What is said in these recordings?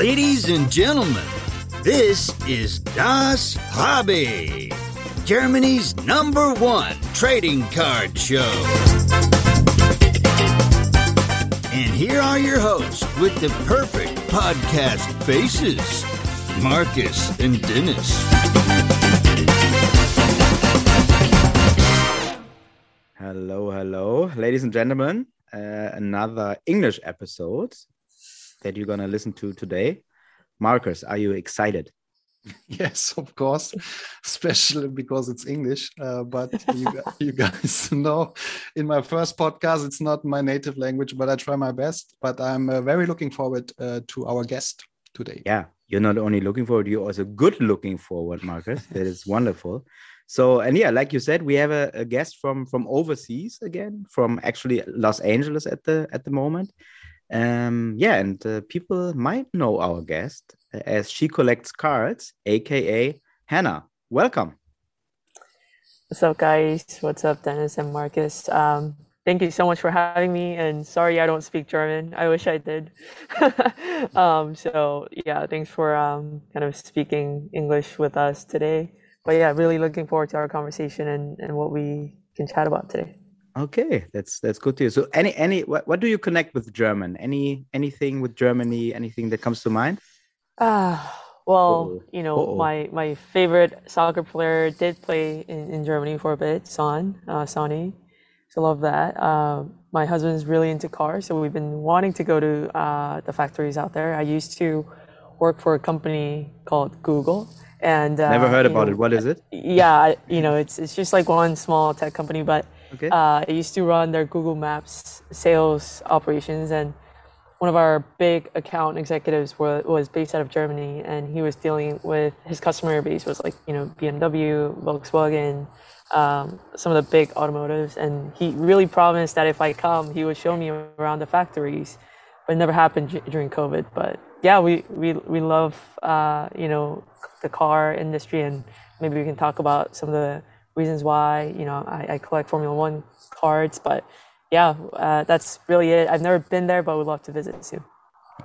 Ladies and gentlemen, this is Das Hobby, Germany's number one trading card show. And here are your hosts with the perfect podcast faces Marcus and Dennis. Hello, hello, ladies and gentlemen. Uh, another English episode that you're going to listen to today. Marcus, are you excited? Yes, of course, especially because it's English. Uh, but you, you, guys know, in my first podcast, it's not my native language, but I try my best. But I'm uh, very looking forward uh, to our guest today. Yeah, you're not only looking forward, you're also good looking forward, Marcus. that is wonderful. So, and yeah, like you said, we have a, a guest from from overseas again, from actually Los Angeles at the at the moment. Um, yeah, and uh, people might know our guest as she collects cards, aka Hanna. Welcome. What's up, guys? What's up, Dennis and Marcus? Um, thank you so much for having me. And sorry, I don't speak German. I wish I did. um, so yeah, thanks for um, kind of speaking English with us today. But yeah, really looking forward to our conversation and, and what we can chat about today. Okay, that's that's good to hear. So, any any what, what do you connect with German? Any anything with Germany? Anything that comes to mind? Ah, well, Uh-oh. you know, Uh-oh. my my favorite soccer player did play in, in Germany for a bit, Son, uh, Sonny. So love that. Uh, my husband's really into cars, so we've been wanting to go to uh, the factories out there. I used to work for a company called Google, and uh, never heard about know, it. What is it? Yeah, you know, it's it's just like one small tech company, but Okay. Uh, I used to run their Google Maps sales operations, and one of our big account executives was, was based out of Germany, and he was dealing with his customer base was like you know BMW, Volkswagen, um, some of the big automotives, and he really promised that if I come, he would show me around the factories, but it never happened during COVID. But yeah, we we we love uh, you know the car industry, and maybe we can talk about some of the reasons why you know I, I collect Formula One cards. But yeah, uh, that's really it. I've never been there, but would love to visit soon.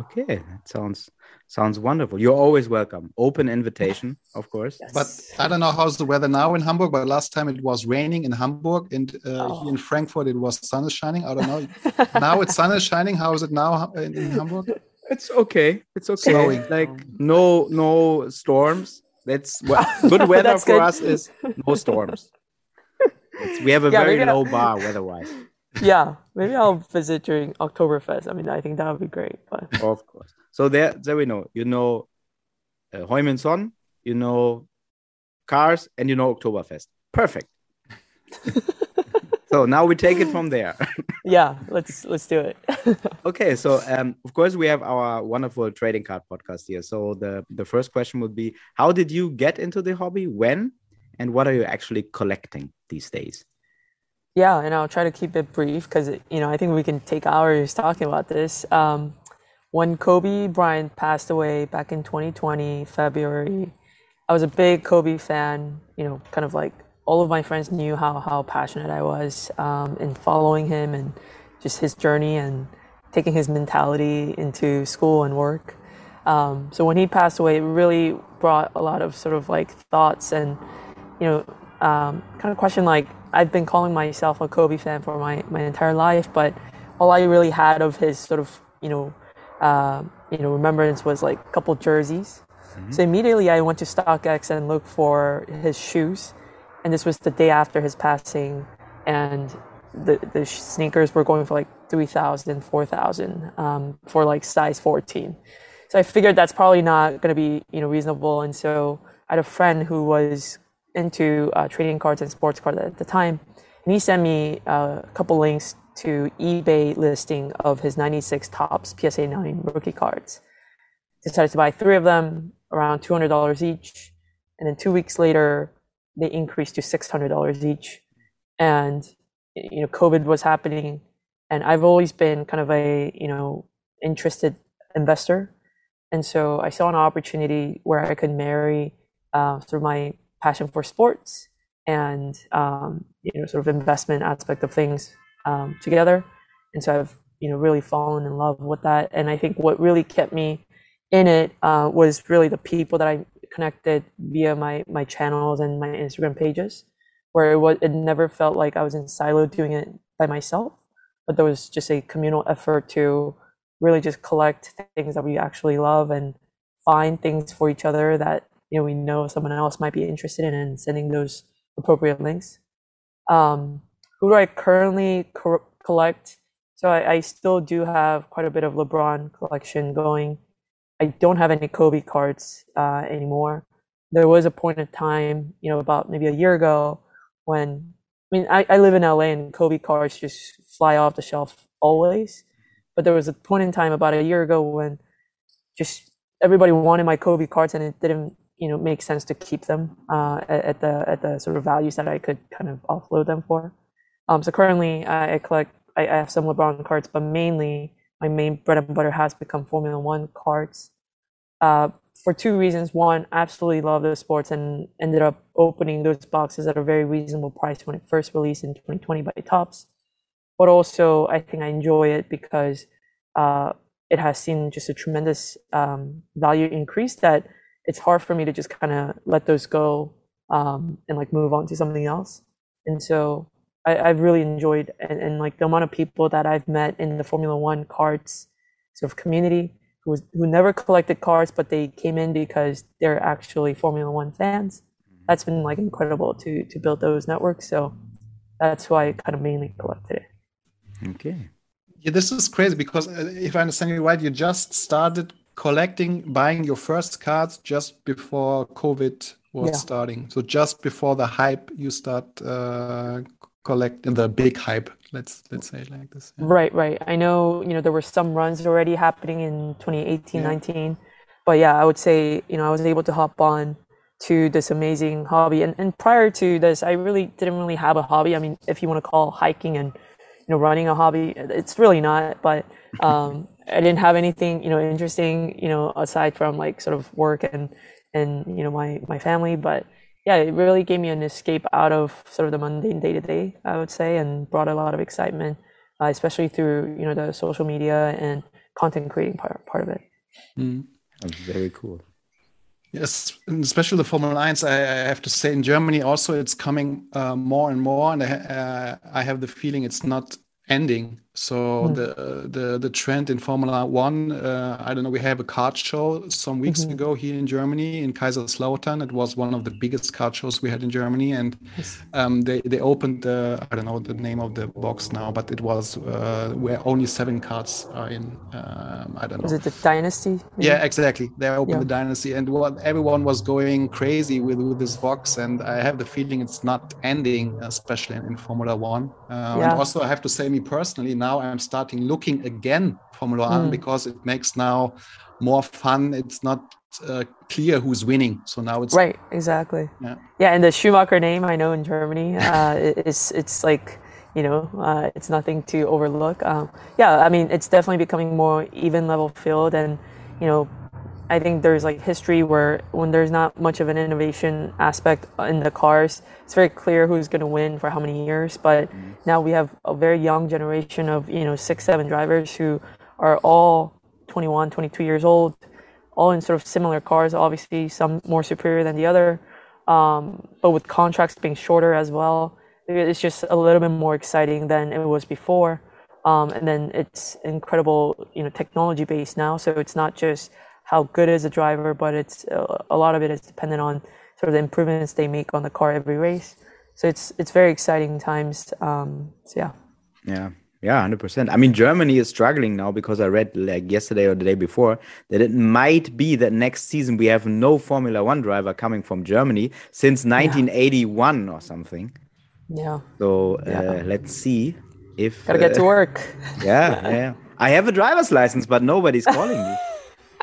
Okay, that sounds sounds wonderful. You're always welcome. Open invitation, of course. Yes. But I don't know how's the weather now in Hamburg. But last time it was raining in Hamburg, and uh, oh. in Frankfurt it was sun is shining. I don't know. now it's sun is shining. How is it now in, in Hamburg? It's okay. It's okay. Snowing. Like no no storms. That's what good weather for good. us is no storms. It's, we have a yeah, very low bar weather-wise. Yeah, maybe I'll visit during Oktoberfest. I mean, I think that would be great. But of course. So there, there we know. You know, uh, Son, you know, cars, and you know Oktoberfest. Perfect. so now we take it from there. Yeah, let's let's do it. okay, so um, of course we have our wonderful trading card podcast here. So the the first question would be, how did you get into the hobby? When? And what are you actually collecting these days? Yeah, and I'll try to keep it brief because you know I think we can take hours talking about this. Um, when Kobe Bryant passed away back in 2020 February, I was a big Kobe fan. You know, kind of like all of my friends knew how how passionate I was um, in following him and just his journey and taking his mentality into school and work. Um, so when he passed away, it really brought a lot of sort of like thoughts and you know um, kind of question like I've been calling myself a Kobe fan for my my entire life, but all I really had of his sort of you know uh, you know remembrance was like a couple jerseys. Mm-hmm. So immediately I went to StockX and looked for his shoes and this was the day after his passing, and the the sneakers were going for like 3,000, 4,000 um, for like size 14. So I figured that's probably not going to be you know reasonable, and so I had a friend who was into uh, trading cards and sports cards at the time, and he sent me uh, a couple links to eBay listing of his 96 Topps PSA 9 rookie cards. Decided to buy three of them, around $200 each, and then two weeks later, they increased to $600 each. And, you know, COVID was happening. And I've always been kind of a, you know, interested investor. And so I saw an opportunity where I could marry uh, through my passion for sports and, um, you know, sort of investment aspect of things um, together. And so I've, you know, really fallen in love with that. And I think what really kept me in it uh, was really the people that I connected via my my channels and my Instagram pages, where it was it never felt like I was in silo doing it by myself, but there was just a communal effort to really just collect things that we actually love and find things for each other that you know we know someone else might be interested in and sending those appropriate links. Um, who do I currently co- collect? So I, I, still do have quite a bit of LeBron collection going. I don't have any Kobe cards uh, anymore. There was a point in time, you know, about maybe a year ago when I mean I, I live in LA and Kobe cards just fly off the shelf always. But there was a point in time about a year ago when just everybody wanted my Kobe cards and it didn't you know make sense to keep them uh, at, at, the at the sort of values that I could kind of offload them for. Um, so currently I, I collect I, I have some LeBron cards, but mainly my main bread and butter has become Formula One cards. Uh, for two reasons. One, absolutely love those sports and ended up opening those boxes at a very reasonable price when it first released in 2020 by Topps. But also, I think I enjoy it because uh, it has seen just a tremendous um, value increase that it's hard for me to just kind of let those go um, and like move on to something else. And so I, have really enjoyed and, and, like the amount of people that I've met in the Formula One cards sort of community who was, who never collected cards, but they came in because they're actually Formula One fans. That's been like incredible to to build those networks. So that's why I kind of mainly collected it. Okay. Yeah, this is crazy because uh, if I understand you right, you just started collecting, buying your first cards just before COVID was yeah. starting. So just before the hype, you start uh, collecting the big hype. Let's let's say it like this. Yeah. Right, right. I know you know there were some runs already happening in 2018, yeah. 19, but yeah, I would say you know I was able to hop on to this amazing hobby. And and prior to this, I really didn't really have a hobby. I mean, if you want to call hiking and you know running a hobby, it's really not. But um, I didn't have anything, you know, interesting, you know, aside from like sort of work and and you know my my family. But yeah, it really gave me an escape out of sort of the mundane day to day, I would say, and brought a lot of excitement, uh, especially through you know the social media and content creating part part of it. Mm. That's very cool. Yes, especially the Formula 1, I, I, have to say in Germany also it's coming uh, more and more, and I, uh, I have the feeling it's not ending. So mm. the the the trend in Formula One, uh, I don't know. We have a card show some weeks mm-hmm. ago here in Germany in Kaiserslautern. It was one of the biggest card shows we had in Germany, and um, they they opened the I don't know the name of the box now, but it was uh, where only seven cards are in. Um, I don't know. Was it the Dynasty? Maybe? Yeah, exactly. They opened yeah. the Dynasty, and what everyone was going crazy with with this box, and I have the feeling it's not ending, especially in, in Formula One. Uh, yeah. And also, I have to say, me personally now I'm starting looking again Formula One mm. because it makes now more fun. It's not uh, clear who's winning. So now it's right. Exactly. Yeah. Yeah. And the Schumacher name I know in Germany, uh, it's it's like you know uh, it's nothing to overlook. Um, yeah. I mean it's definitely becoming more even level field and you know I think there's like history where when there's not much of an innovation aspect in the cars, it's very clear who's going to win for how many years. But mm-hmm. now we have a very young generation of, you know, six, seven drivers who are all 21, 22 years old, all in sort of similar cars, obviously some more superior than the other. Um, but with contracts being shorter as well, it's just a little bit more exciting than it was before. Um, and then it's incredible, you know, technology based now. So it's not just how good is a driver, but it's uh, a lot of it is dependent on sort of the improvements they make on the car every race. So it's it's very exciting times. Um, so yeah. Yeah. Yeah, hundred percent. I mean, Germany is struggling now because I read like yesterday or the day before that it might be that next season we have no Formula One driver coming from Germany since 1981 yeah. or something. Yeah. So uh, yeah. let's see if gotta uh, get to uh, work. yeah, yeah. I have a driver's license, but nobody's calling me.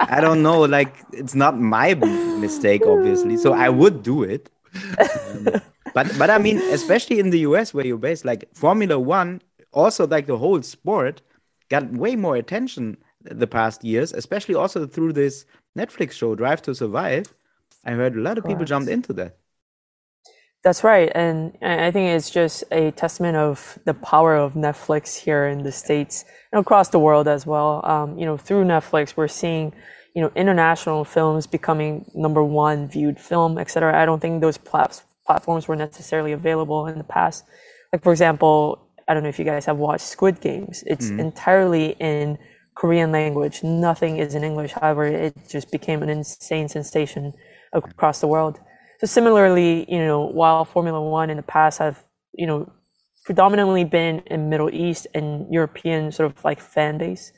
I don't know. Like it's not my mistake, obviously. So I would do it. Um, but but I mean, especially in the US where you're based, like Formula One, also like the whole sport, got way more attention the past years, especially also through this Netflix show Drive to Survive. I heard a lot of people jumped into that. That's right, and I think it's just a testament of the power of Netflix here in the states and across the world as well. Um, you know, through Netflix, we're seeing you know international films becoming number one viewed film, etc. I don't think those plat- platforms were necessarily available in the past. Like for example, I don't know if you guys have watched Squid Games. It's mm-hmm. entirely in Korean language. Nothing is in English. However, it just became an insane sensation across the world. So similarly, you know, while Formula One in the past have, you know, predominantly been in Middle East and European sort of like fan base,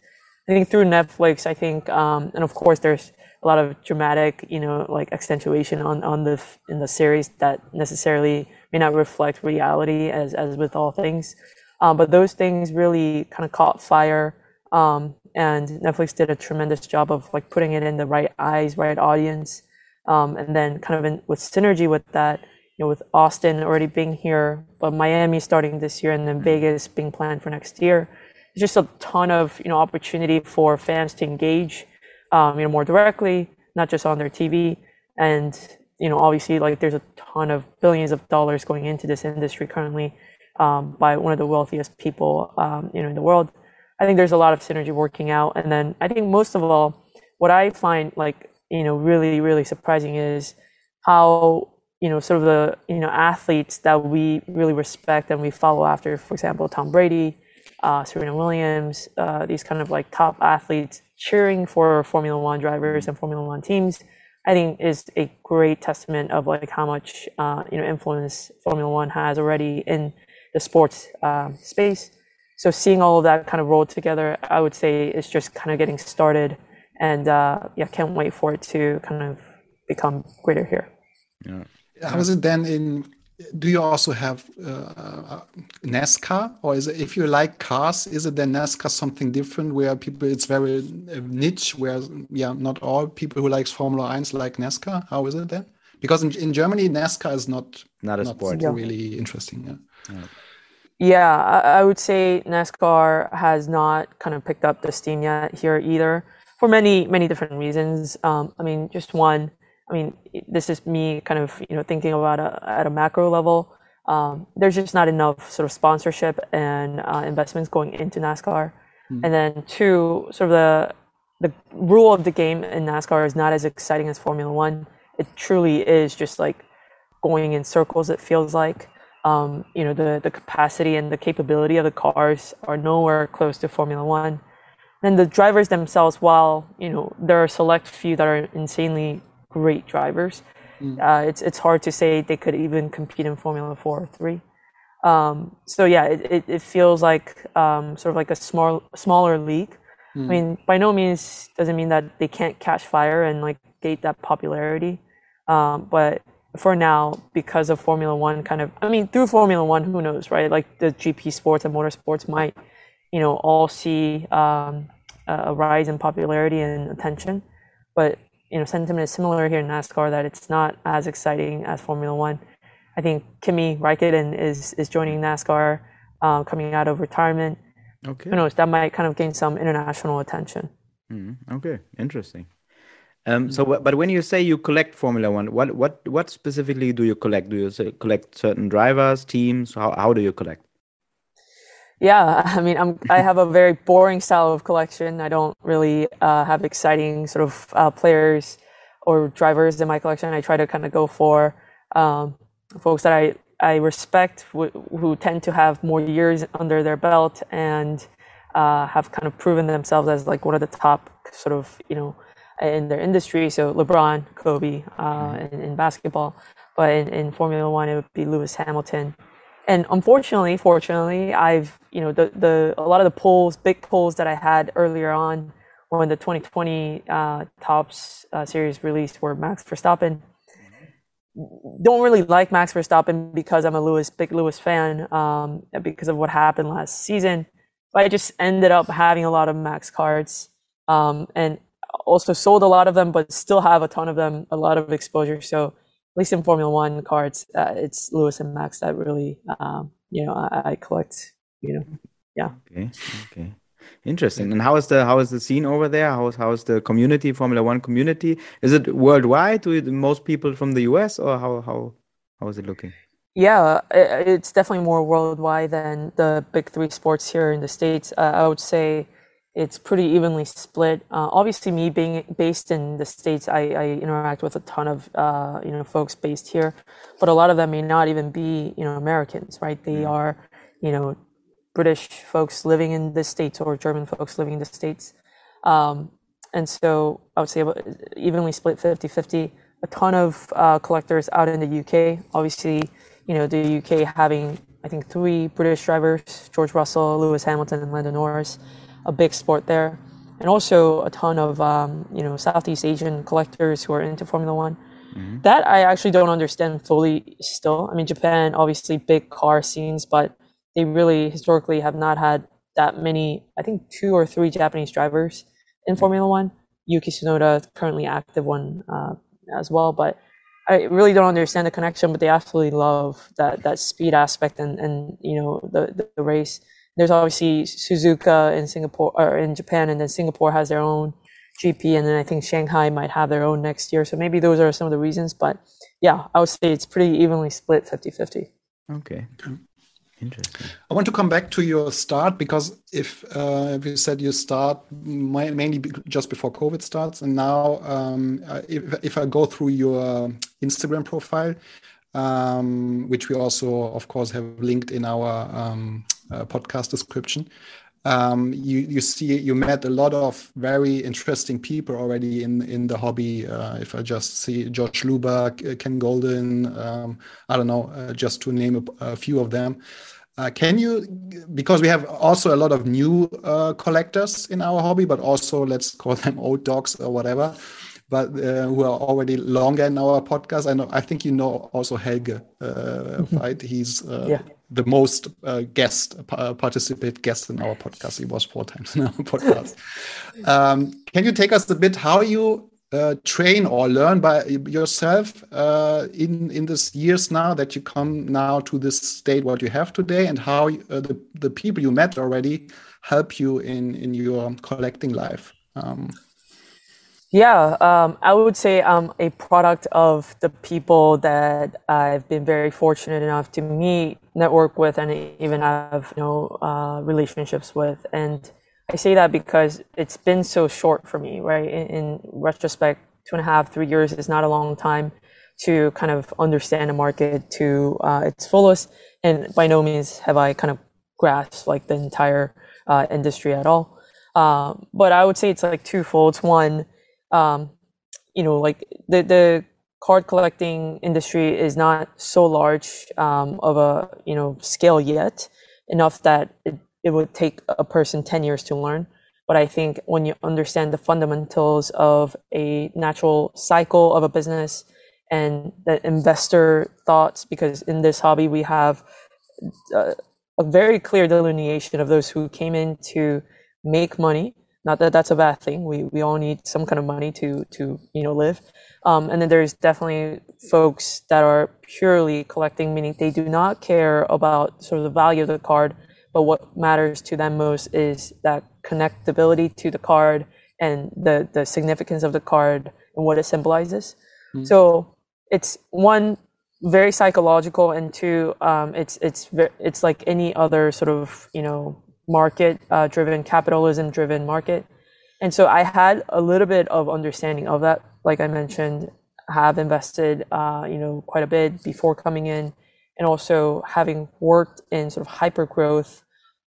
I think through Netflix, I think, um, and of course, there's a lot of dramatic, you know, like accentuation on on the in the series that necessarily may not reflect reality as as with all things, um, but those things really kind of caught fire. Um, and Netflix did a tremendous job of like putting it in the right eyes, right audience, um, and then kind of in, with synergy with that, you know, with Austin already being here, but Miami starting this year, and then Vegas being planned for next year. There's just a ton of you know opportunity for fans to engage, um, you know, more directly, not just on their TV, and you know, obviously, like there's a ton of billions of dollars going into this industry currently um, by one of the wealthiest people, um, you know, in the world. I think there's a lot of synergy working out, and then I think most of all, what I find like you know really really surprising is how you know sort of the you know athletes that we really respect and we follow after for example tom brady uh, serena williams uh, these kind of like top athletes cheering for formula one drivers and formula one teams i think is a great testament of like how much uh, you know influence formula one has already in the sports uh, space. So seeing all of that kind of roll together i would say is just kind of getting started and uh, yeah, can't wait for it to kind of become greater here. Yeah. How is it then in? Do you also have uh, NASCAR, or is it if you like cars, is it then NASCAR something different where people it's very uh, niche, where yeah, not all people who likes Formula 1 like NASCAR? How is it then? Because in, in Germany, NASCAR is not not a not sport, really interesting. Yeah. yeah. Yeah, I, I would say NASCAR has not kind of picked up the steam yet here either for many many different reasons. Um, I mean, just one. I mean, this is me kind of you know thinking about a, at a macro level. Um, there's just not enough sort of sponsorship and uh, investments going into NASCAR. Mm. And then two, sort of the the rule of the game in NASCAR is not as exciting as Formula One. It truly is just like going in circles. It feels like. Um, you know the the capacity and the capability of the cars are nowhere close to Formula One and the drivers themselves, while you know there are a select few that are insanely great drivers, mm. uh, it's it's hard to say they could even compete in Formula Four or three. Um, so yeah, it, it, it feels like um, sort of like a small smaller league. Mm. I mean, by no means doesn't mean that they can't catch fire and like gate that popularity. Um, but for now, because of Formula One, kind of, I mean, through Formula One, who knows, right? Like the GP sports and motorsports might, you know, all see um, a rise in popularity and attention. But you know, sentiment is similar here in NASCAR that it's not as exciting as Formula One. I think Kimi Raikkonen is is joining NASCAR, uh, coming out of retirement. Okay. Who knows? That might kind of gain some international attention. Mm, okay, interesting. Um, so, but when you say you collect Formula One, what what what specifically do you collect? Do you collect certain drivers, teams? How how do you collect? Yeah, I mean, I'm I have a very boring style of collection. I don't really uh, have exciting sort of uh, players or drivers in my collection. I try to kind of go for um, folks that I I respect who tend to have more years under their belt and uh, have kind of proven themselves as like one of the top sort of you know in their industry. So LeBron, Kobe uh, mm-hmm. in, in, basketball, but in, in Formula One it would be Lewis Hamilton and unfortunately, fortunately, I've you know the the a lot of the polls, big polls that I had earlier on when the 2020 uh, Topps uh, series released were Max Verstappen. Don't really like Max Verstappen because I'm a Lewis big Lewis fan um, because of what happened last season. But I just ended up having a lot of Max cards um, and also sold a lot of them, but still have a ton of them, a lot of exposure. So at least in Formula One cards, uh, it's Lewis and Max that really, um, you know, I, I, collect. You know, yeah. Okay. Okay. Interesting. And how is the how is the scene over there? How is how is the community Formula One community? Is it worldwide? Do most people from the US, or how how how is it looking? Yeah, it's definitely more worldwide than the big three sports here in the states. Uh, I would say it's pretty evenly split. Uh, obviously, me being based in the states, I, I interact with a ton of uh, you know folks based here, but a lot of them may not even be you know Americans, right? They mm. are you know British folks living in the states or German folks living in the states, um, and so I would say evenly split 50-50. A ton of uh, collectors out in the UK. Obviously, you know the UK having I think three British drivers: George Russell, Lewis Hamilton, and Lando Norris a big sport there, and also a ton of um, you know Southeast Asian collectors who are into Formula One. Mm-hmm. That I actually don't understand fully still. I mean, Japan obviously big car scenes, but they really historically have not had that many. I think two or three Japanese drivers in Formula One. Yuki Tsunoda, currently active one uh, as well, but I really don't understand the connection. But they absolutely love that that speed aspect and and you know the the, the race there's obviously Suzuka in Singapore or in Japan, and then Singapore has their own GP, and then I think Shanghai might have their own next year. So maybe those are some of the reasons. But yeah, I would say it's pretty evenly split 50 50. Okay. Interesting. I want to come back to your start because if, uh, if you said you start mainly just before COVID starts, and now um, if, if I go through your Instagram profile, um, which we also, of course, have linked in our um, uh, podcast description. Um, you you see you met a lot of very interesting people already in in the hobby. Uh, if I just see George Lubach, uh, Ken Goldin, um, I don't know, uh, just to name a, a few of them. Uh, can you, because we have also a lot of new uh, collectors in our hobby, but also let's call them old dogs or whatever but uh, who are already longer in our podcast. I know. I think you know also Helge, uh, mm-hmm. right? He's uh, yeah. the most uh, guest uh, participate guest in our podcast. He was four times in our podcast. um, can you take us a bit how you uh, train or learn by yourself uh, in in this years now that you come now to this state what you have today and how uh, the the people you met already help you in in your collecting life um, yeah, um, I would say I'm a product of the people that I've been very fortunate enough to meet, network with, and even have you know uh, relationships with. And I say that because it's been so short for me, right? In, in, retrospect, two and a half, three years is not a long time to kind of understand a market to uh, its fullest. And by no means have I kind of grasped like the entire uh, industry at all. Um, but I would say it's like twofold. It's one um, you know, like the the card collecting industry is not so large um, of a you know scale yet enough that it, it would take a person 10 years to learn. But i think when you understand the fundamentals of a natural cycle of a business and the investor thoughts because in this hobby we have a, uh, a very clear delineation of those who came in to make money not that that's a bad thing. We we all need some kind of money to to you know live. Um, and then there's definitely folks that are purely collecting, meaning they do not care about sort of the value of the card, but what matters to them most is that connectability to the card and the the significance of the card and what it symbolizes. Mm-hmm. So it's one very psychological, and two, um, it's it's it's like any other sort of you know market uh, driven, capitalism driven market. And so I had a little bit of understanding of that. Like I mentioned, have invested, uh, you know, quite a bit before coming in, and also having worked in sort of hyper growth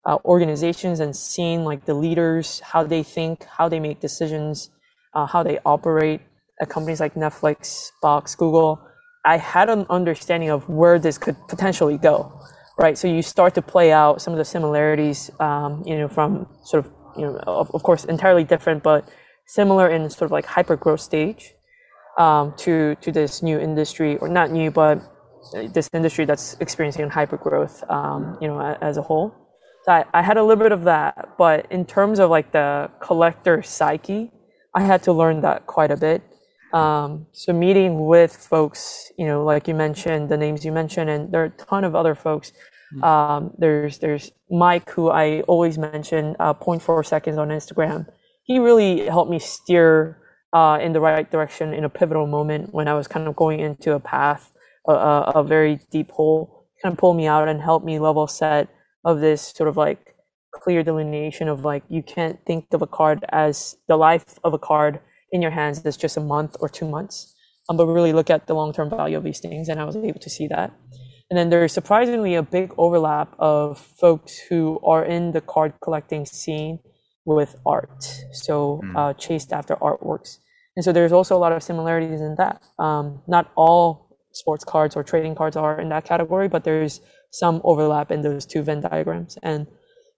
uh, organizations and seen like the leaders, how they think, how they make decisions, uh, how they operate at companies like Netflix, Box, Google. I had an understanding of where this could potentially go right? So you start to play out some of the similarities, um, you know, from sort of, you know, of, of, course, entirely different, but similar in sort of like hyper growth stage um, to to this new industry, or not new, but this industry that's experiencing hyper growth, um, you know, as a whole. So I, I had a little bit of that, but in terms of like the collector psyche, I had to learn that quite a bit. Um, so meeting with folks, you know, like you mentioned, the names you mentioned, and there are a ton of other folks. Hmm. Um, there's there's Mike, who I always mention, uh, 0.4 seconds on Instagram. He really helped me steer uh, in the right direction in a pivotal moment when I was kind of going into a path, a, a very deep hole. Kind of pulled me out and helped me level set of this sort of like clear delineation of like you can't think of a card as the life of a card in your hands as just a month or two months, um, but we really look at the long term value of these things. And I was able to see that. And then there's surprisingly a big overlap of folks who are in the card collecting scene with art, so Mm. uh, chased after artworks. And so there's also a lot of similarities in that. Um, not all sports cards or trading cards are in that category, but there's some overlap in those two Venn diagrams. And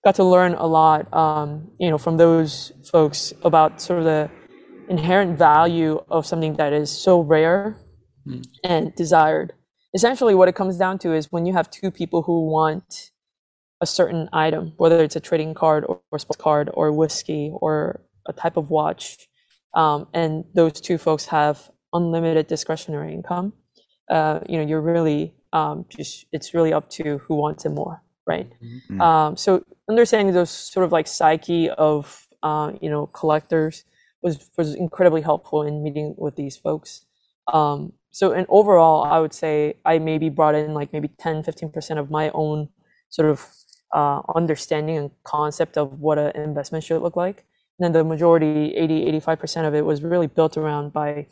got to learn a lot, um, you know, from those folks about sort of the inherent value of something that is so rare and desired. Essentially, what it comes down to is when you have two people who want a certain item, whether it's a trading card or, or sports card or whiskey or a type of watch, um, and those two folks have unlimited discretionary income, uh, you know, you're really um, just it's really up to who wants it more, right? Mhm. Um, so understanding those sort of like psyche of uh, you know collectors was was incredibly helpful in meeting with these folks. Um, so and overall, I would say I maybe brought in like maybe 10, 15% of my own sort of uh, understanding and concept of what an investment should look like. And then the majority, 80, 85% of it was really built around by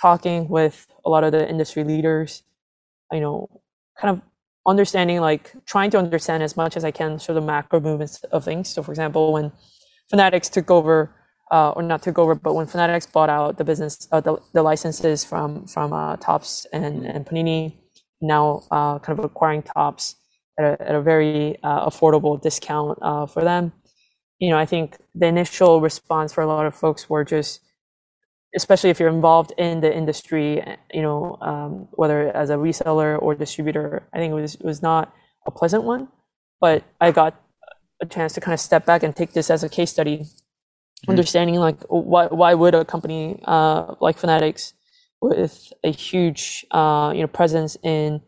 talking with a lot of the industry leaders, you know, kind of understanding, like trying to understand as much as I can sort of macro movements of things. So for example, when Fanatics took over, uh, or not took over, but when Fanatics bought out the business, uh, the, the licenses from from uh, Topps and, and Panini, now uh, kind of acquiring Topps at a, at a very uh, affordable discount uh, for them. You know, I think the initial response for a lot of folks were just, especially if you're involved in the industry, you know, um, whether as a reseller or distributor, I think it was it was not a pleasant one. But I got a chance to kind of step back and take this as a case study understanding like why why would a company uh, like Fanatics with a huge uh, you know presence in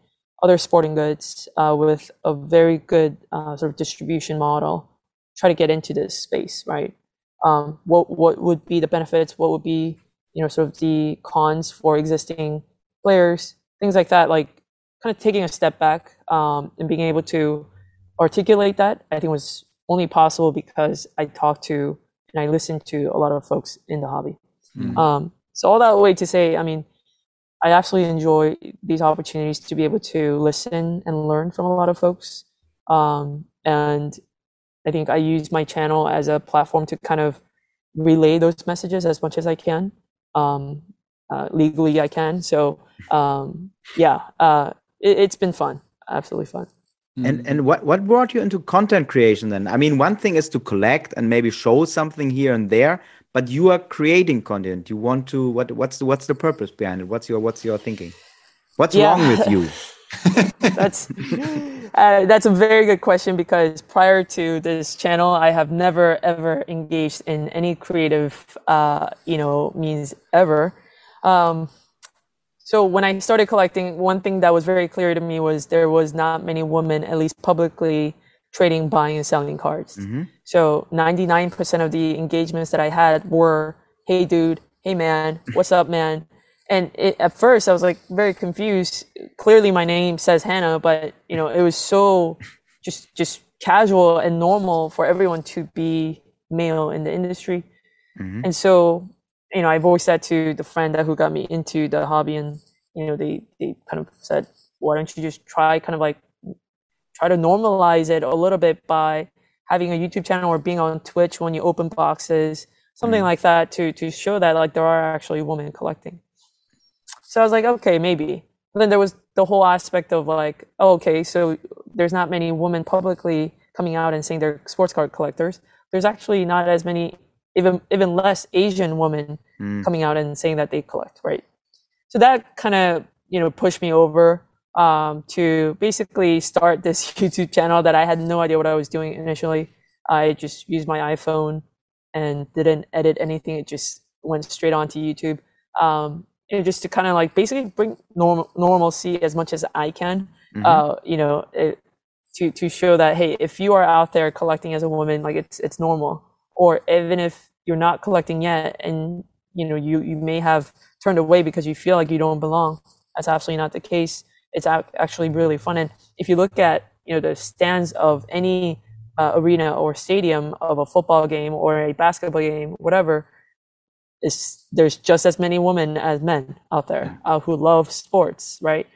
other sporting goods uh, with a very good uh, sort of distribution model try to get into this space right? Um, what what would be the benefits? What would be you know sort of the cons for existing players? Things like that like kind of taking a step back um, and being able to articulate that i think was only possible because i talked to and I listen to a lot of folks in the hobby. Mm. Um, so all that way to say, I mean, I absolutely enjoy these opportunities to be able to listen and learn from a lot of folks. Um, and I think I use my channel as a platform to kind of relay those messages as much as I can. Um, uh, legally, I can. So um, yeah, uh, it, it's been fun. Absolutely fun. And and what what brought you into content creation then? I mean, one thing is to collect and maybe show something here and there, but you are creating content. You want to what what's the what's the purpose behind it? What's your what's your thinking? What's Yeah. wrong with you? that's uh, that's a very good question because prior to this channel, I have never ever engaged in any creative, uh, you know, means ever. Um, so when I started collecting, one thing that was very clear to me was there was not many women, at least publicly, trading, buying, and selling cards. Mhm. So 99% of the engagements that I had were, "Hey, dude. Hey, man. What's up, man?" And it, at first, I was like very confused. Clearly, my name says Hanna, but you know, it was so just just casual and normal for everyone to be male in the industry. Mhm. And so, you know, I've always said to the friend that who got me into the hobby, and you know, they they kind of said, "Why don't you just try kind of like try to normalize it a little bit by having a YouTube channel or being on Twitch when you open boxes, something Mm. like that, to to show that like there are actually women collecting." So I was like, okay, maybe. But then there was the whole aspect of like, oh, okay, so there's not many women publicly coming out and saying they're sports card collectors. There's actually not as many, even even less Asian women Mm. coming out and saying that they collect, right? So that kind of you know pushed me over um, to basically start this YouTube channel that I had no idea what I was doing initially. I just used my iPhone and didn't edit anything. It just went straight onto YouTube. Um, you know, just to kind of like basically bring normal normalcy as much as I can. Mhm. Uh, you know, it, to to show that hey, if you are out there collecting as a woman, like it's it's normal. Or even if you're not collecting yet, and you know you you may have turned away because you feel like you don't belong. That's absolutely not the case. It's ac- actually really fun. And if you look at you know the stands of any uh, arena or stadium of a football game or a basketball game, whatever, is there's just as many women as men out there uh, who love sports, right?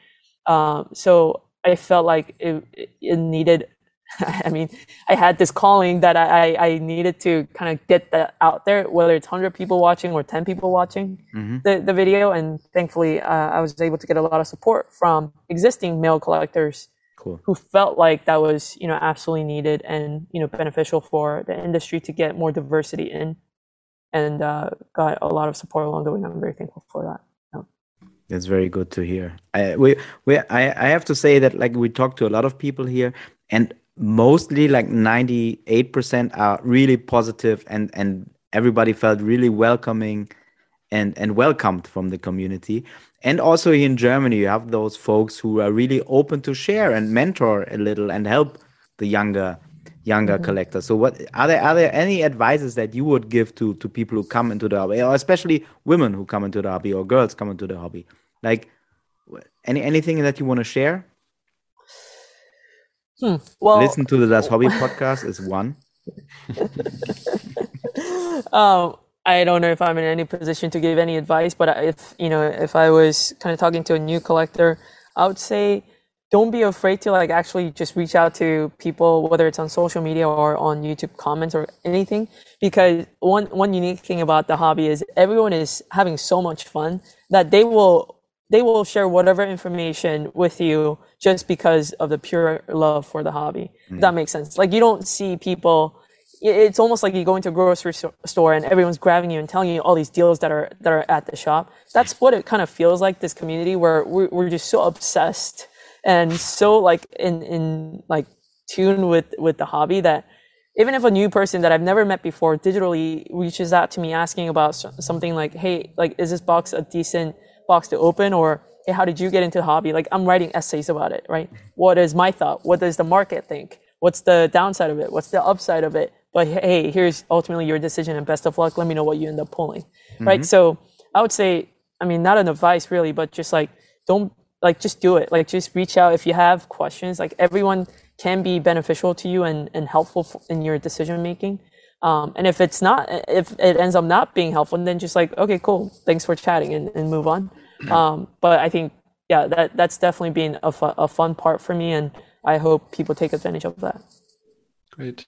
Um, so I felt like it, it needed. I mean, I had this calling that I, I needed to kind of get that out there, whether it's 100 people watching or 10 people watching Mhm. the, the video. And thankfully, uh, I was able to get a lot of support from existing male collectors Cool. who felt like that was, you know, absolutely needed and, you know, beneficial for the industry to get more diversity in and uh, got a lot of support along the way. And I'm very thankful for that. That's very good to hear. I, we, we, I, I have to say that like we talked to a lot of people here, and mostly like ninety eight percent are really positive, and and everybody felt really welcoming, and and welcomed from the community. And also here in Germany, you have those folks who are really open to share and mentor a little and help the younger younger mm-hmm. collectors. So what are there are there any advices that you would give to to people who come into the hobby, or especially women who come into the hobby or girls come into the hobby? Like any anything that you want to share? Well, Listen to the Das Hobby podcast is one. um, I don't know if I'm in any position to give any advice, but if you know, if I was kind of talking to a new collector, I would say don't be afraid to like actually just reach out to people, whether it's on social media or on YouTube comments or anything. Because one one unique thing about the hobby is everyone is having so much fun that they will they will share whatever information with you just because of the pure love for the hobby. If that mm. makes sense. Like you don't see people it's almost like you go into a grocery store and everyone's grabbing you and telling you all these deals that are that are at the shop. That's what it kind of feels like this community where we're, we're just so obsessed and so like in in like tune with with the hobby that even if a new person that I've never met before digitally reaches out to me asking about something like, hey, like is this box a decent box to open or hey, how did you get into the hobby? Like I'm writing essays about it, right? What is my thought? What does the market think? What's the downside of it? What's the upside of it? But hey, here's ultimately your decision and best of luck. Let me know what you end up pulling, right? Mm-hmm. So I would say, I mean, not an advice really, but just like don't like just do it. Like just reach out if you have questions. Like everyone can be beneficial to you and and helpful in your decision making. Um, and if it's not, if it ends up not being helpful, then just like, okay, cool, thanks for chatting and, and move on. Um, but I think, yeah, that that's definitely been a, fu- a fun part for me, and I hope people take advantage of that. Great.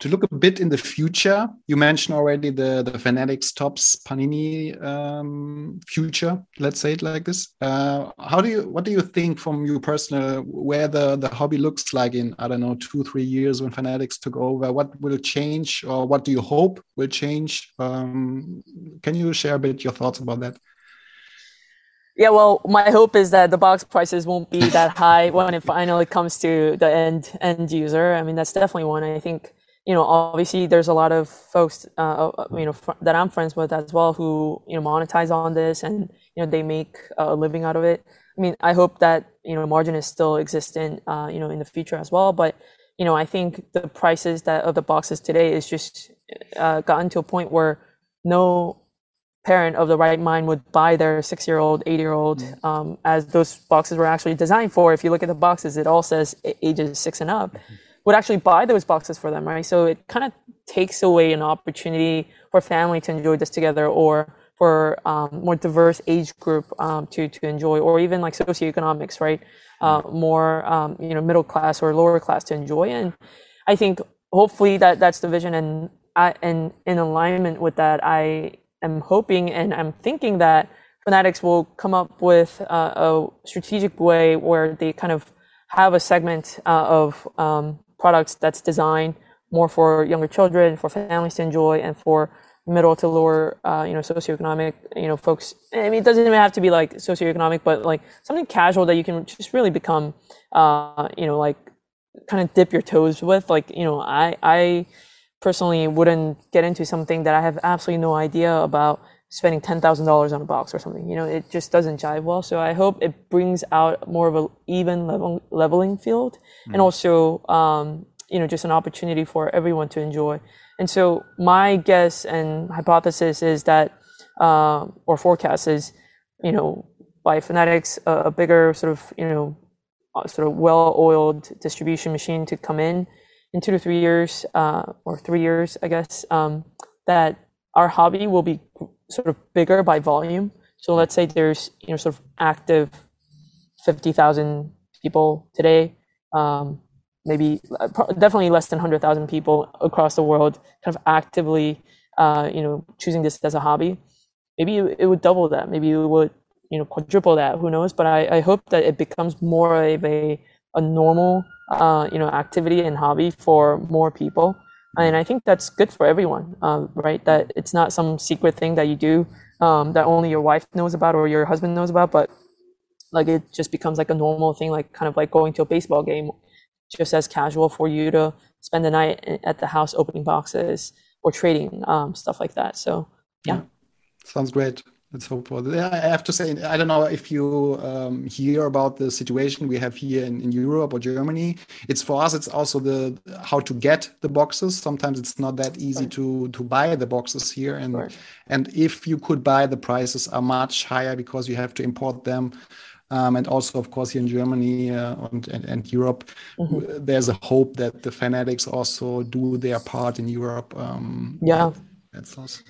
To look a bit in the future, you mentioned already the the Fanatics Topps Panini um, future. Let's say it like this. Uh, how do you? What do you think from you personal? Where the the hobby looks like in I don't know two three years when Fanatics took over? What will change, or what do you hope will change? Um, can you share a bit your thoughts about that? Yeah, well, my hope is that the box prices won't be that high when it finally comes to the end end user. I mean, that's definitely one. I think you know, obviously, there's a lot of folks, uh, uh, you know, fr- that I'm friends with as well who you know monetize on this and you know they make a living out of it. I mean, I hope that you know margin is still existent, uh, you know, in the future as well. But you know, I think the prices that of the boxes today is just uh, gotten to a point where no parent of the right mind would buy their six year old, eight year old, um, as those boxes were actually designed for. If you look at the boxes, it all says ages six and up, would actually buy those boxes for them, right? So it kind of takes away an opportunity for family to enjoy this together or for um, more diverse age group um, to, to enjoy, or even like socioeconomics, right? Uh, more, um, you know, middle class or lower class to enjoy. And I think hopefully that that's the vision and I, and in alignment with that, I am hoping and I'm thinking that Fanatics will come up with uh, a strategic way where they kind of have a segment uh, of um, products that's designed more for younger children, for families to enjoy, and for middle to lower, uh, you know, socioeconomic, you know, folks. I mean, it doesn't even have to be like socioeconomic, but like something casual that you can just really become, uh, you know, like kind of dip your toes with. Like, you know, I I personally wouldn't get into something that I have absolutely no idea about spending ten thousand dollars on a box or something. You know, it just doesn't jive well. So I hope it brings out more of a even level leveling field, and also um, you know just an opportunity for everyone to enjoy. And so my guess and hypothesis is that, um, or forecast is, you know, by Fanatics, a, a bigger sort of you know uh, sort of well-oiled distribution machine to come in in two to three years, uh, or three years, I guess, um, that our hobby will be sort of bigger by volume. So let's say there's you know sort of active fifty thousand people today, um, maybe uh, definitely less than hundred thousand people across the world, kind of actively uh, you know choosing this as a hobby. Maybe it would double that. Maybe it would you know quadruple that. Who knows? But I, I hope that it becomes more of a a normal uh, you know activity and hobby for more people and I think that's good for everyone, um, right? That it's not some secret thing that you do um, that only your wife knows about or your husband knows about, but like it just becomes like a normal thing, like kind of like going to a baseball game, just as casual for you to spend the night at the house opening boxes or trading um, stuff like that. So yeah. yeah. sounds great let's hope for that. I have to say, I don't know if you um, hear about the situation we have here in, in Europe or Germany. It's for us, it's also the how to get the boxes. Sometimes it's not that easy right. to to buy the boxes here, and right. and if you could buy, the prices are much higher because you have to import them. Um, and also, of course, here in Germany uh, and, and, and, Europe, mm-hmm. there's a hope that the fanatics also do their part in Europe. Um, yeah, that's also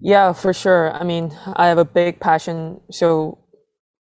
yeah, for sure. I mean, I have a big passion. So,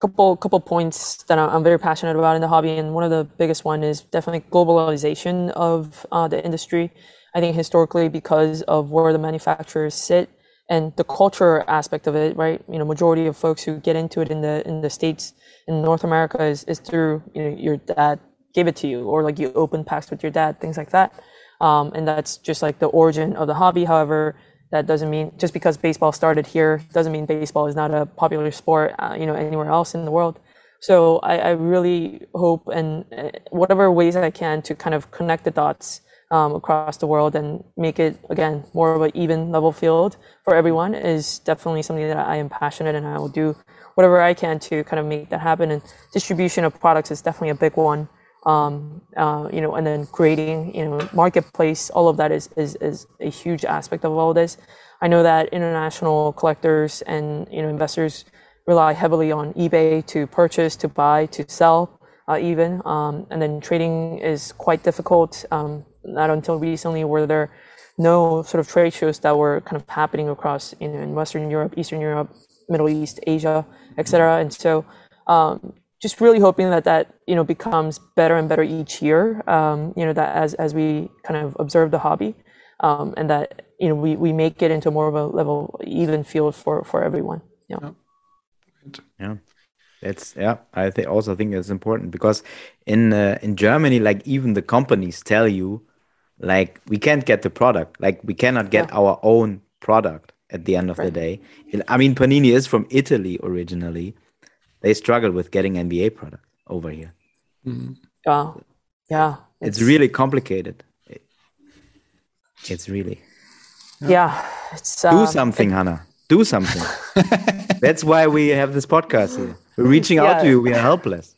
couple couple points that I'm very passionate about in the hobby, and one of the biggest one is definitely globalization of uh, the industry. I think historically, because of where the manufacturers sit and the culture aspect of it, right? You know, majority of folks who get into it in the in the states in North America is is through you know your dad gave it to you, or like you open packs with your dad, things like that. Um, and that's just like the origin of the hobby. However, that doesn't mean just because baseball started here doesn't mean baseball is not a popular sport, uh, you know, anywhere else in the world. So I, I really hope and uh, whatever ways I can to kind of connect the dots um, across the world and make it again more of an even level field for everyone is definitely something that I am passionate and I will do whatever I can to kind of make that happen. And distribution of products is definitely a big one um, uh, you know, and then creating, you know, marketplace, all of that is, is, is a huge aspect of all this. I know that international collectors and, you know, investors rely heavily on eBay to purchase, to buy, to sell, uh, even. Um, and then trading is quite difficult. Um, not until recently were there no sort of trade shows that were kind of happening across, you know, in Western Europe, Eastern Europe, Middle East, Asia, etc. And so, um, just really hoping that that you know becomes better and better each year. Um, you know that as as we kind of observe the hobby, um, and that you know we we make it into more of a level even field for for everyone. Yeah. Yeah. yeah. It's yeah. I think also think it's important because in uh, in Germany, like even the companies tell you, like we can't get the product, like we cannot get yeah. our own product at the end of right. the day. I mean, Panini is from Italy originally, they struggle with getting NBA product over here. Mm-hmm. Yeah, yeah. It's, it's, really complicated. It's really. Yeah, it's, do um, something, it, Hanna. Do something. That's why we have this podcast here. We're reaching yeah. out to you. We are helpless.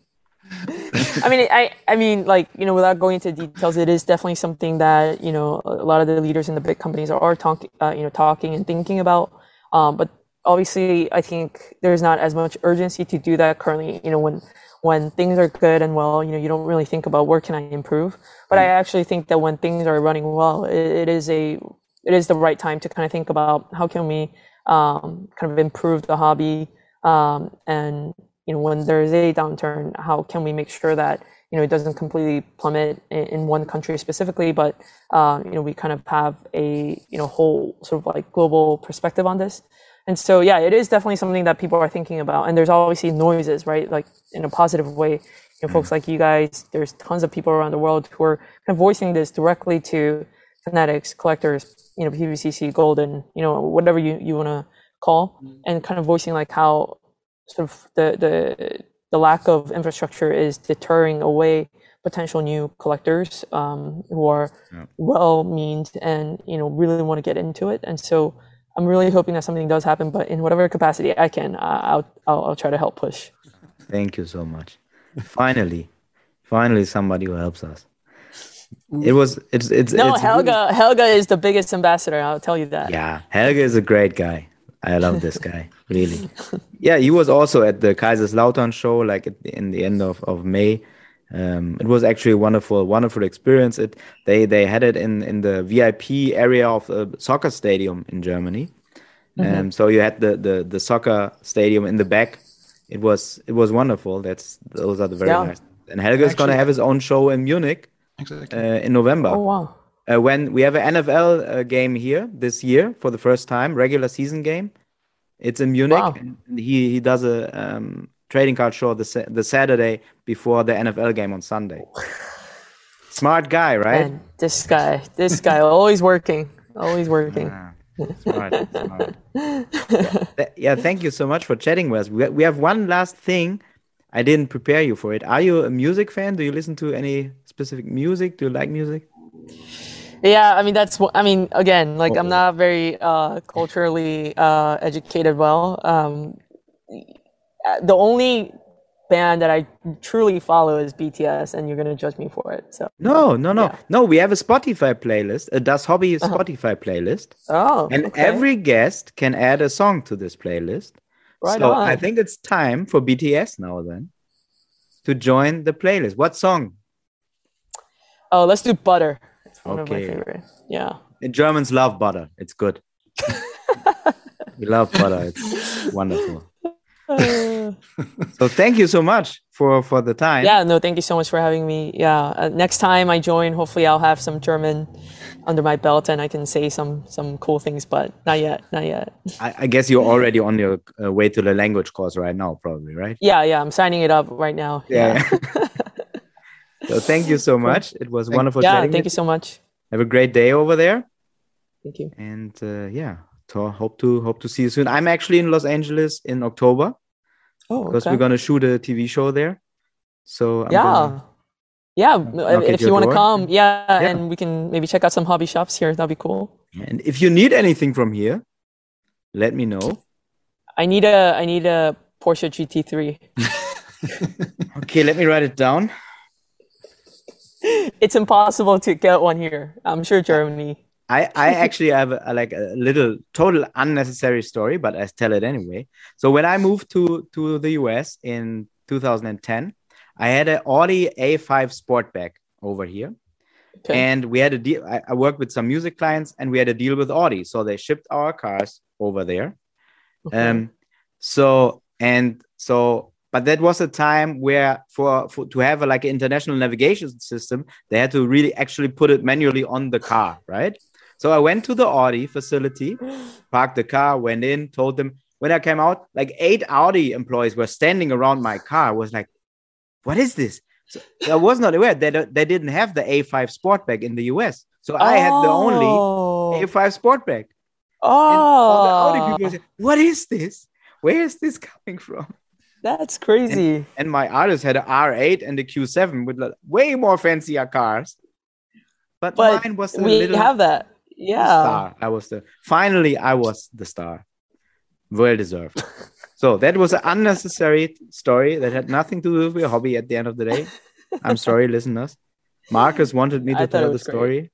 I mean, I, I mean, like you know, without going into details, it is definitely something that you know a lot of the leaders in the big companies are, are talking, uh, you know, talking and thinking about. Um, but obviously i think there's not as much urgency to do that currently you know when when things are good and well you know you don't really think about where can i improve but i mm. actually think that when things are running well it, it is a it is the right time to kind of think about how can we um, kind of improve the hobby um, and you know when there is a downturn how can we make sure that you know it doesn't completely plummet in, in one country specifically but uh, you know we kind of have a you know whole sort of like global perspective on this and so, yeah, it is definitely something that people are thinking about. And there's obviously noises, right? Like in a positive way. You know, folks like you guys, there's tons of people around the world who are kind of voicing this directly to fanatics, collectors, you know, PWCC, Goldin, you know, whatever you, you want to call, mm-hmm. and kind of voicing like how sort of the, the, the lack of infrastructure is deterring away potential new collectors um, who are yeah. well-meaned and you know really want to get into it. And so I'm really hoping that something does happen, but in whatever capacity I can, uh, I'll, I'll, I'll try to help push. Thank you so much. finally, finally, somebody who helps us. It was it's it's no it's Helge. Really... Helge is the biggest ambassador. I'll tell you that. Yeah, Helge is a great guy. I love this guy really. Yeah, he was also at the Kaiserslautern show, like the, in the end of of May, Um, it was actually a wonderful, wonderful experience. It they they had it in in the VIP area of a soccer stadium in Germany. Um, so you had the, the the soccer stadium in the back. It was it was wonderful. That's those are the very Yeah. nice. And Helge's gonna have his own show in Munich Exactly. uh, in November. Oh wow. Uh, when we have an NFL uh, game here this year for the first time, regular season game. It's in Munich. Wow. And he he does a um, trading card show the the Saturday before the NFL game on Sunday. Smart guy, right? Man, this guy, this guy, always working, always working. Ah, smart, smart. Yeah, thank you so much for chatting with us. We, we have one last thing. I didn't prepare you for it. Are you a music fan? Do you listen to any specific music? Do you like music? Yeah, I mean that's what I mean. Again, like I'm not very uh, culturally uh, educated. Well, um, the only band that I truly follow is BTS, and you're gonna judge me for it. So, No, no, no, Yeah. Uh-huh. no. We have a Spotify playlist, a Das Hobby Spotify playlist, oh, and okay. every guest can add a song to this playlist. right so on. I think it's time for BTS now then to join the playlist. What song? oh, let's do Butter. It's one of my Okay. favorite. Yeah. Germans love butter. It's good. we love butter. It's wonderful. So thank you so much for for the time. yeah. No, thank you so much for having me. Yeah. Uh, next time I join, hopefully I'll have some German under my belt and I can say some some cool things. But not yet. Not yet. I, I guess you're already on your uh, way to the language course right now, probably, right? Yeah. Yeah. I'm signing it up right now. Yeah. so thank you so much. It was wonderful Yeah. Thank you with so much. Have a great day over there. Thank you. And uh, yeah, to, hope to hope to see you soon. I'm actually in Los Angeles in October Oh, because okay. we're gonna shoot a TV show there. So I'm yeah. gonna- Yeah, uh, if you want to come, yeah, Yeah. and we can maybe check out some hobby shops here. That'd be cool. and if you need anything from here, let me know. I need a I need a Porsche GT3. Okay, let me write it down. It's impossible to get one here. I'm sure Germany. I, I actually have a, like a little total unnecessary story, but I tell it anyway. So when I moved to to the US in 2010, I had an Audi A5 Sportback over here, Okay. and we had a deal. I, I worked with some music clients, and we had a deal with Audi, so they shipped our cars over there. Okay. Um, so and so, but that was a time where for, for to have a, like an international navigation system, they had to really actually put it manually on the car, right? So I went to the Audi facility, parked the car, went in, told them. When I came out, like eight Audi employees were standing around my car. I was like, "What is this?" So I was not aware that uh, they didn't have the A5 Sportback in the US. So I had the only Oh. A5 Sportback. And all the Audi Oh, people said, "What is this? Where is this coming from?" that's crazy. And my artist had an R8 and a Q7 with like, way more fancier cars. But, But mine was we little have that. Yeah. star. I was the finally I was the star. Well deserved. so that was an unnecessary story that had nothing to do with your hobby at the end of the day. I'm sorry, listeners. Marcus wanted me to thought it tell the great. story.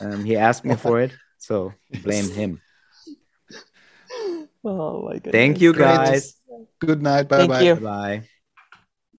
Um, he asked me for it, so blame him. Oh my goodness. Thank you, Great. guys. Good night. Bye Thank bye. you. Bye.